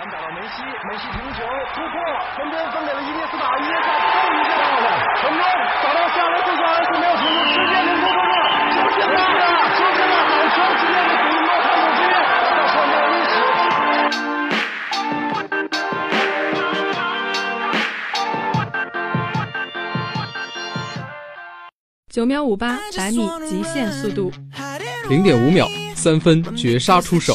传打到梅西，梅西停球突破，分边分给了伊涅斯塔，伊涅斯塔终于接到了，成功找到下来，最后还是没有停住，直接领球过了，就现在了，就现在，好球，直接给比诺汉姆基到创造历史。九秒五八百米极限速度，零点五秒三分绝杀出手，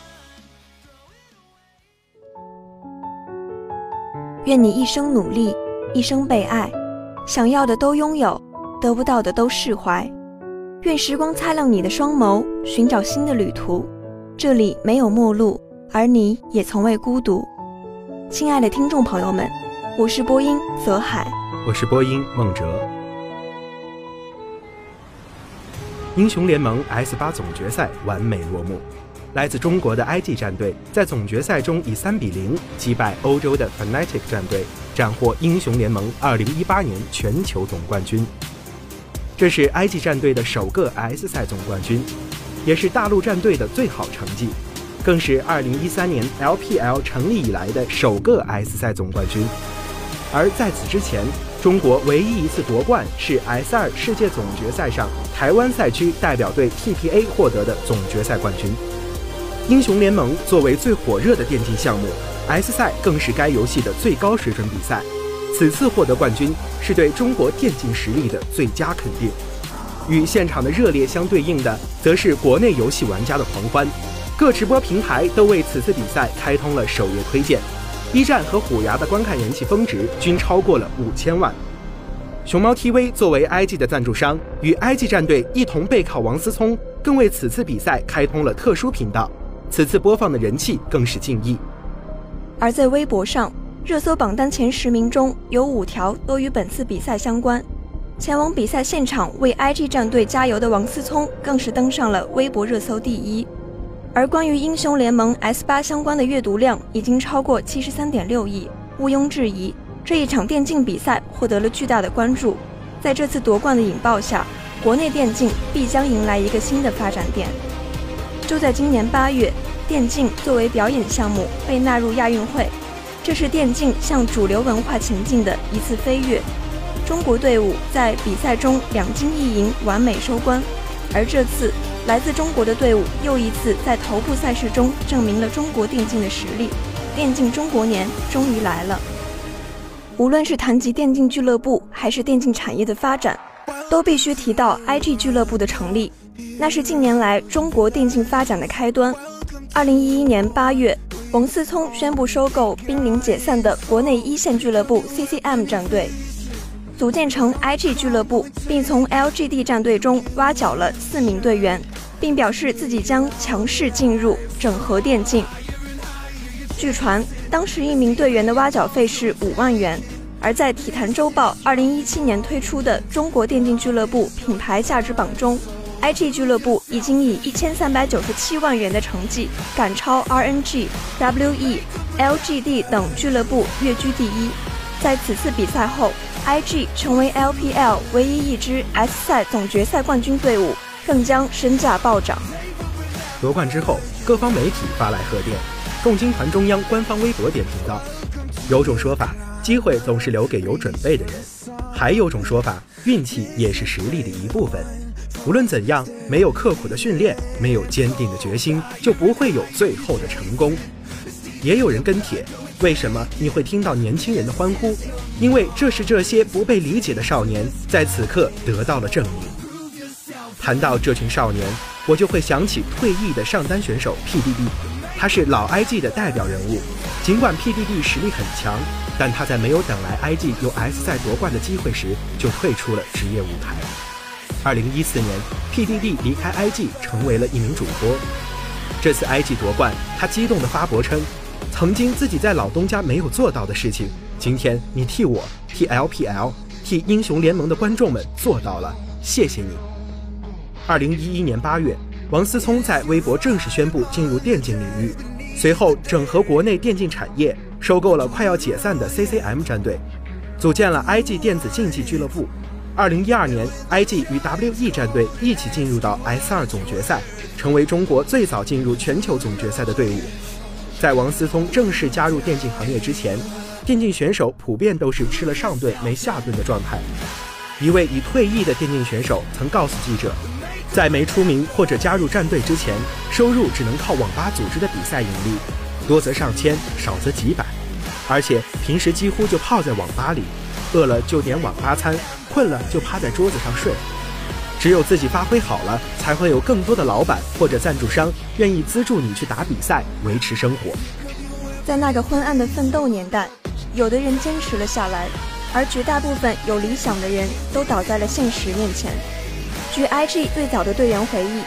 愿你一生努力，一生被爱，想要的都拥有，得不到的都释怀。愿时光擦亮你的双眸，寻找新的旅途。这里没有陌路，而你也从未孤独。亲爱的听众朋友们，我是播音泽海，我是播音孟哲。英雄联盟 S 八总决赛完美落幕，来自中国的 IG 战队在总决赛中以三比零击败欧洲的 Fnatic 战队，斩获英雄联盟2018年全球总冠军。这是 IG 战队的首个 S 赛总冠军，也是大陆战队的最好成绩，更是2013年 LPL 成立以来的首个 S 赛总冠军。而在此之前，中国唯一一次夺冠是 S 二世界总决赛上台湾赛区代表队 TPA 获得的总决赛冠军。英雄联盟作为最火热的电竞项目，S 赛更是该游戏的最高水准比赛。此次获得冠军是对中国电竞实力的最佳肯定。与现场的热烈相对应的，则是国内游戏玩家的狂欢。各直播平台都为此次比赛开通了首页推荐。B 站和虎牙的观看人气峰值均超过了五千万。熊猫 TV 作为 IG 的赞助商，与 IG 战队一同背靠王思聪，更为此次比赛开通了特殊频道。此次播放的人气更是近亿。而在微博上，热搜榜单前十名中有五条都与本次比赛相关。前往比赛现场为 IG 战队加油的王思聪，更是登上了微博热搜第一。而关于英雄联盟 S 八相关的阅读量已经超过七十三点六亿，毋庸置疑，这一场电竞比赛获得了巨大的关注。在这次夺冠的引爆下，国内电竞必将迎来一个新的发展点。就在今年八月，电竞作为表演项目被纳入亚运会，这是电竞向主流文化前进的一次飞跃。中国队伍在比赛中两金一银，完美收官，而这次。来自中国的队伍又一次在头部赛事中证明了中国电竞的实力，电竞中国年终于来了。无论是谈及电竞俱乐部，还是电竞产业的发展，都必须提到 IG 俱乐部的成立，那是近年来中国电竞发展的开端。二零一一年八月，王思聪宣布收购濒临解散的国内一线俱乐部 CCM 战队。组建成 IG 俱乐部，并从 LGD 战队中挖角了四名队员，并表示自己将强势进入整合电竞。据传，当时一名队员的挖角费是五万元，而在体坛周报二零一七年推出的中国电竞俱乐部品牌价值榜中，IG 俱乐部已经以一千三百九十七万元的成绩赶超 RNG、WE、LGD 等俱乐部跃居第一。在此次比赛后。IG 成为 LPL 唯一一支 S 赛总决赛冠军队伍，更将身价暴涨。夺冠之后，各方媒体发来贺电，共青团中央官方微博点评道：“有种说法，机会总是留给有准备的人；还有种说法，运气也是实力的一部分。无论怎样，没有刻苦的训练，没有坚定的决心，就不会有最后的成功。”也有人跟帖。为什么你会听到年轻人的欢呼？因为这是这些不被理解的少年在此刻得到了证明。谈到这群少年，我就会想起退役的上单选手 PDD，他是老 IG 的代表人物。尽管 PDD 实力很强，但他在没有等来 IG 有 S 赛夺冠的机会时，就退出了职业舞台。二零一四年，PDD 离开 IG 成为了一名主播。这次 IG 夺冠，他激动地发博称。曾经自己在老东家没有做到的事情，今天你替我、替 LPL、替英雄联盟的观众们做到了，谢谢你。二零一一年八月，王思聪在微博正式宣布进入电竞领域，随后整合国内电竞产业，收购了快要解散的 CCM 战队，组建了 IG 电子竞技俱乐部。二零一二年，IG 与 WE 战队一起进入到 S2 总决赛，成为中国最早进入全球总决赛的队伍。在王思聪正式加入电竞行业之前，电竞选手普遍都是吃了上顿没下顿的状态。一位已退役的电竞选手曾告诉记者，在没出名或者加入战队之前，收入只能靠网吧组织的比赛盈利，多则上千，少则几百，而且平时几乎就泡在网吧里，饿了就点网吧餐，困了就趴在桌子上睡。只有自己发挥好了，才会有更多的老板或者赞助商愿意资助你去打比赛，维持生活。在那个昏暗的奋斗年代，有的人坚持了下来，而绝大部分有理想的人都倒在了现实面前。据 IG 最早的队员回忆，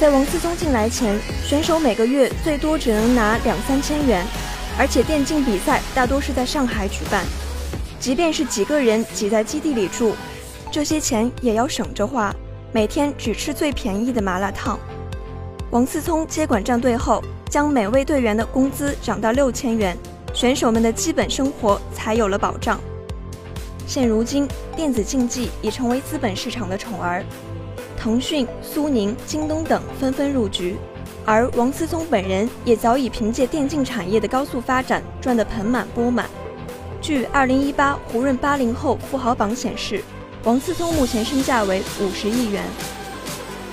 在王思聪进来前，选手每个月最多只能拿两三千元，而且电竞比赛大多是在上海举办，即便是几个人挤在基地里住，这些钱也要省着花。每天只吃最便宜的麻辣烫。王思聪接管战队后，将每位队员的工资涨到六千元，选手们的基本生活才有了保障。现如今，电子竞技已成为资本市场的宠儿，腾讯、苏宁、京东等纷纷入局，而王思聪本人也早已凭借电竞产业的高速发展赚得盆满钵满。据二零一八胡润八零后富豪榜显示。王思聪目前身价为五十亿元。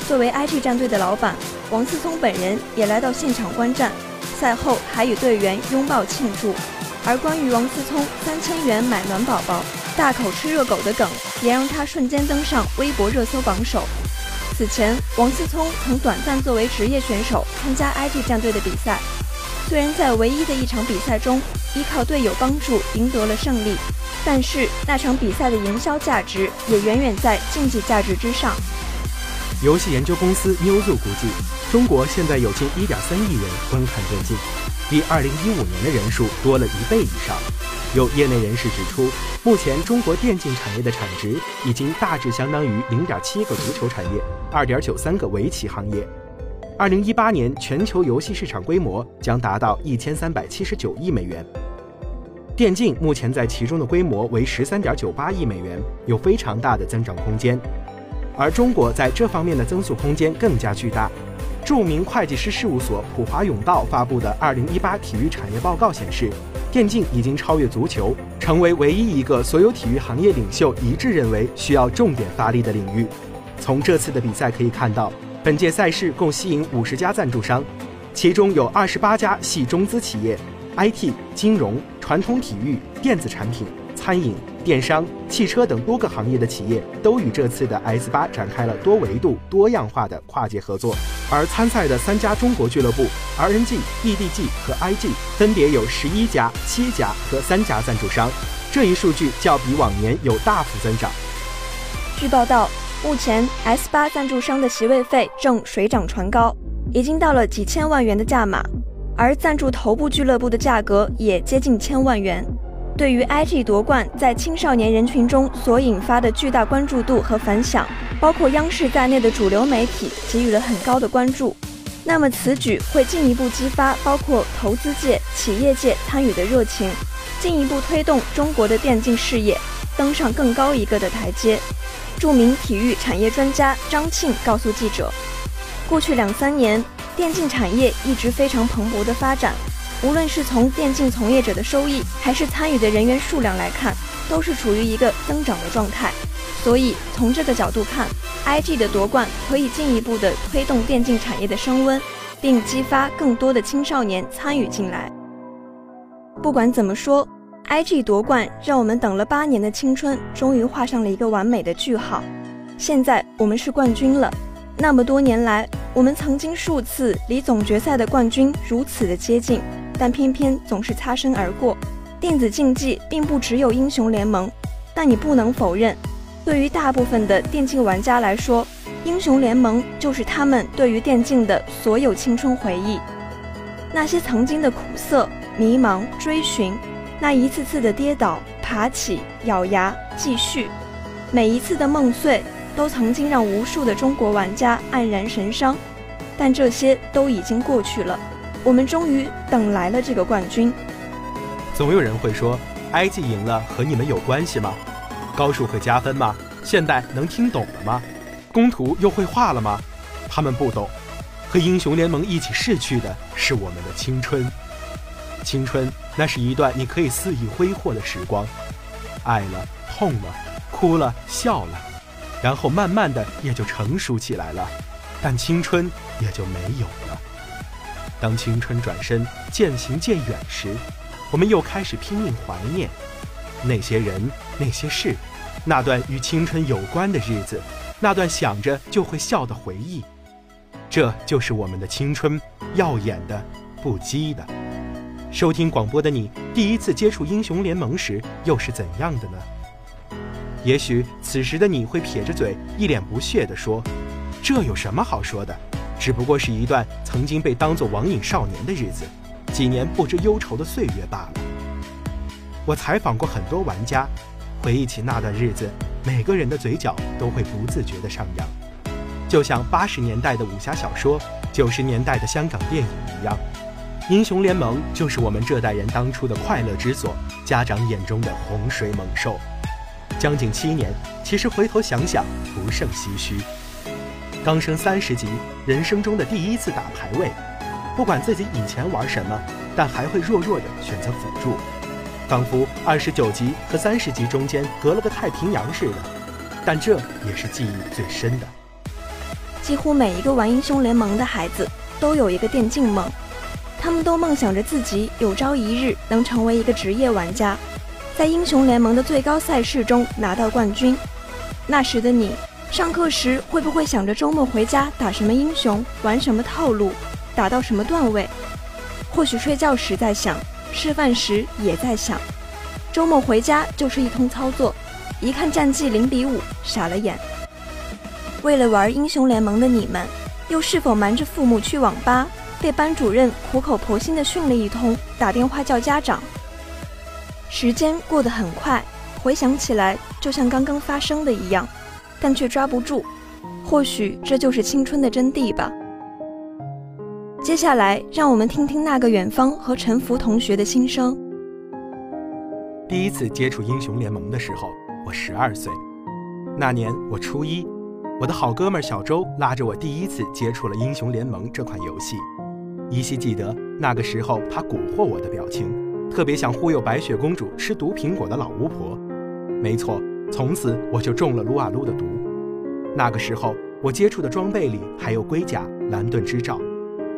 作为 IG 战队的老板，王思聪本人也来到现场观战，赛后还与队员拥抱庆祝。而关于王思聪三千元买暖宝宝、大口吃热狗的梗，也让他瞬间登上微博热搜榜首。此前，王思聪曾短暂作为职业选手参加 IG 战队的比赛，虽然在唯一的一场比赛中依靠队友帮助赢得了胜利。但是那场比赛的营销价值也远远在竞技价值之上。游戏研究公司 Newzoo 估计，中国现在有近1.3亿人观看电竞，比2015年的人数多了一倍以上。有业内人士指出，目前中国电竞产业的产值已经大致相当于0.7个足球产业、2.93个围棋行业。2018年全球游戏市场规模将达到1379亿美元。电竞目前在其中的规模为十三点九八亿美元，有非常大的增长空间。而中国在这方面的增速空间更加巨大。著名会计师事务所普华永道发布的《二零一八体育产业报告》显示，电竞已经超越足球，成为唯一一个所有体育行业领袖一致认为需要重点发力的领域。从这次的比赛可以看到，本届赛事共吸引五十家赞助商，其中有二十八家系中资企业，IT、金融。传统体育、电子产品、餐饮、电商、汽车等多个行业的企业都与这次的 S 八展开了多维度、多样化的跨界合作。而参赛的三家中国俱乐部 RNG、EDG 和 IG 分别有十一家、七家和三家赞助商，这一数据较比往年有大幅增长。据报道，目前 S 八赞助商的席位费正水涨船高，已经到了几千万元的价码。而赞助头部俱乐部的价格也接近千万元。对于 IG 夺冠在青少年人群中所引发的巨大关注度和反响，包括央视在内的主流媒体给予了很高的关注。那么此举会进一步激发包括投资界、企业界参与的热情，进一步推动中国的电竞事业登上更高一个的台阶。著名体育产业专家张庆告诉记者，过去两三年。电竞产业一直非常蓬勃的发展，无论是从电竞从业者的收益，还是参与的人员数量来看，都是处于一个增长的状态。所以从这个角度看，IG 的夺冠可以进一步的推动电竞产业的升温，并激发更多的青少年参与进来。不管怎么说，IG 夺冠让我们等了八年的青春终于画上了一个完美的句号。现在我们是冠军了。那么多年来，我们曾经数次离总决赛的冠军如此的接近，但偏偏总是擦身而过。电子竞技并不只有英雄联盟，但你不能否认，对于大部分的电竞玩家来说，英雄联盟就是他们对于电竞的所有青春回忆。那些曾经的苦涩、迷茫、追寻，那一次次的跌倒、爬起、咬牙继续，每一次的梦碎，都曾经让无数的中国玩家黯然神伤。但这些都已经过去了，我们终于等来了这个冠军。总有人会说，IG 赢了和你们有关系吗？高数会加分吗？现在能听懂了吗？工图又会画了吗？他们不懂。和英雄联盟一起逝去的是我们的青春。青春，那是一段你可以肆意挥霍的时光，爱了，痛了，哭了，笑了，然后慢慢的也就成熟起来了。但青春也就没有了。当青春转身渐行渐远时，我们又开始拼命怀念那些人、那些事，那段与青春有关的日子，那段想着就会笑的回忆。这就是我们的青春，耀眼的，不羁的。收听广播的你，第一次接触英雄联盟时又是怎样的呢？也许此时的你会撇着嘴，一脸不屑地说。这有什么好说的？只不过是一段曾经被当作网瘾少年的日子，几年不知忧愁的岁月罢了。我采访过很多玩家，回忆起那段日子，每个人的嘴角都会不自觉地上扬，就像八十年代的武侠小说，九十年代的香港电影一样。英雄联盟就是我们这代人当初的快乐之所，家长眼中的洪水猛兽。将近七年，其实回头想想，不胜唏嘘。刚升三十级，人生中的第一次打排位，不管自己以前玩什么，但还会弱弱的选择辅助，仿佛二十九级和三十级中间隔了个太平洋似的。但这也是记忆最深的。几乎每一个玩英雄联盟的孩子都有一个电竞梦，他们都梦想着自己有朝一日能成为一个职业玩家，在英雄联盟的最高赛事中拿到冠军。那时的你。上课时会不会想着周末回家打什么英雄，玩什么套路，打到什么段位？或许睡觉时在想，吃饭时也在想。周末回家就是一通操作，一看战绩零比五，傻了眼。为了玩英雄联盟的你们，又是否瞒着父母去网吧，被班主任苦口婆心的训了一通，打电话叫家长？时间过得很快，回想起来就像刚刚发生的一样。但却抓不住，或许这就是青春的真谛吧。接下来，让我们听听那个远方和陈福同学的心声。第一次接触英雄联盟的时候，我十二岁，那年我初一，我的好哥们小周拉着我第一次接触了英雄联盟这款游戏。依稀记得那个时候他蛊惑我的表情，特别想忽悠白雪公主吃毒苹果的老巫婆。没错。从此我就中了撸啊撸的毒。那个时候，我接触的装备里还有龟甲、蓝盾之罩。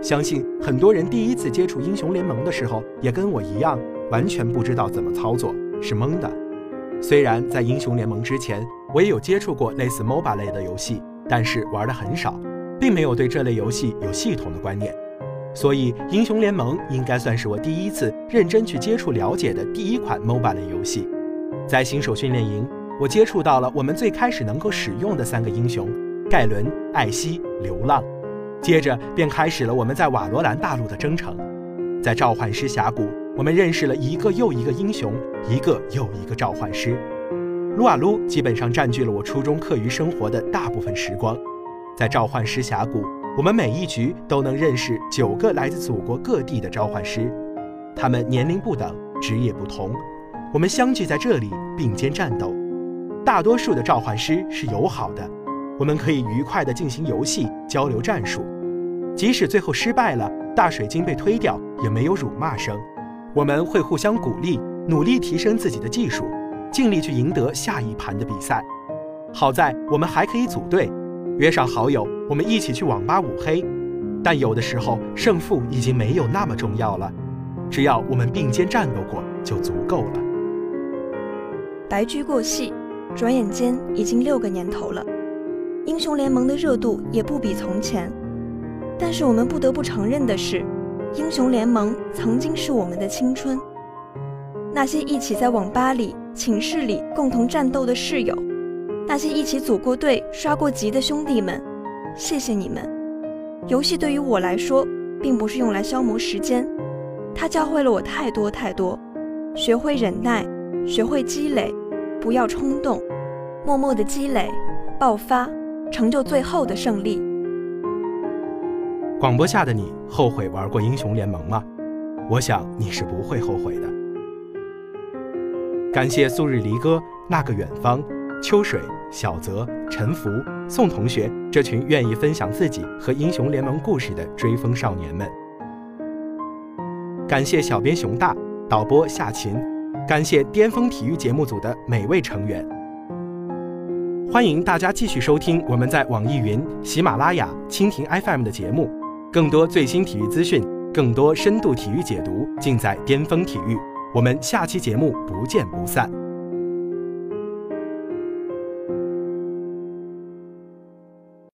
相信很多人第一次接触英雄联盟的时候，也跟我一样，完全不知道怎么操作，是懵的。虽然在英雄联盟之前，我也有接触过类似 MOBA 类的游戏，但是玩的很少，并没有对这类游戏有系统的观念。所以，英雄联盟应该算是我第一次认真去接触、了解的第一款 MOBA 类游戏。在新手训练营。我接触到了我们最开始能够使用的三个英雄：盖伦、艾希、流浪。接着便开始了我们在瓦罗兰大陆的征程。在召唤师峡谷，我们认识了一个又一个英雄，一个又一个召唤师。撸啊撸基本上占据了我初中课余生活的大部分时光。在召唤师峡谷，我们每一局都能认识九个来自祖国各地的召唤师，他们年龄不等，职业不同，我们相聚在这里并肩战斗。大多数的召唤师是友好的，我们可以愉快地进行游戏交流战术。即使最后失败了，大水晶被推掉，也没有辱骂声。我们会互相鼓励，努力提升自己的技术，尽力去赢得下一盘的比赛。好在我们还可以组队，约上好友，我们一起去网吧五黑。但有的时候胜负已经没有那么重要了，只要我们并肩战斗过就足够了。白驹过隙。转眼间已经六个年头了，英雄联盟的热度也不比从前。但是我们不得不承认的是，英雄联盟曾经是我们的青春。那些一起在网吧里、寝室里共同战斗的室友，那些一起组过队、刷过级的兄弟们，谢谢你们。游戏对于我来说，并不是用来消磨时间，它教会了我太多太多，学会忍耐，学会积累，不要冲动，默默的积累，爆发，成就最后的胜利。广播下的你后悔玩过英雄联盟吗？我想你是不会后悔的。感谢素日离歌、那个远方、秋水、小泽、陈福、宋同学这群愿意分享自己和英雄联盟故事的追风少年们。感谢小编熊大、导播夏琴，感谢巅峰体育节目组的每位成员。欢迎大家继续收听我们在网易云、喜马拉雅、蜻蜓 FM 的节目，更多最新体育资讯，更多深度体育解读，尽在巅峰体育。我们下期节目不见不散。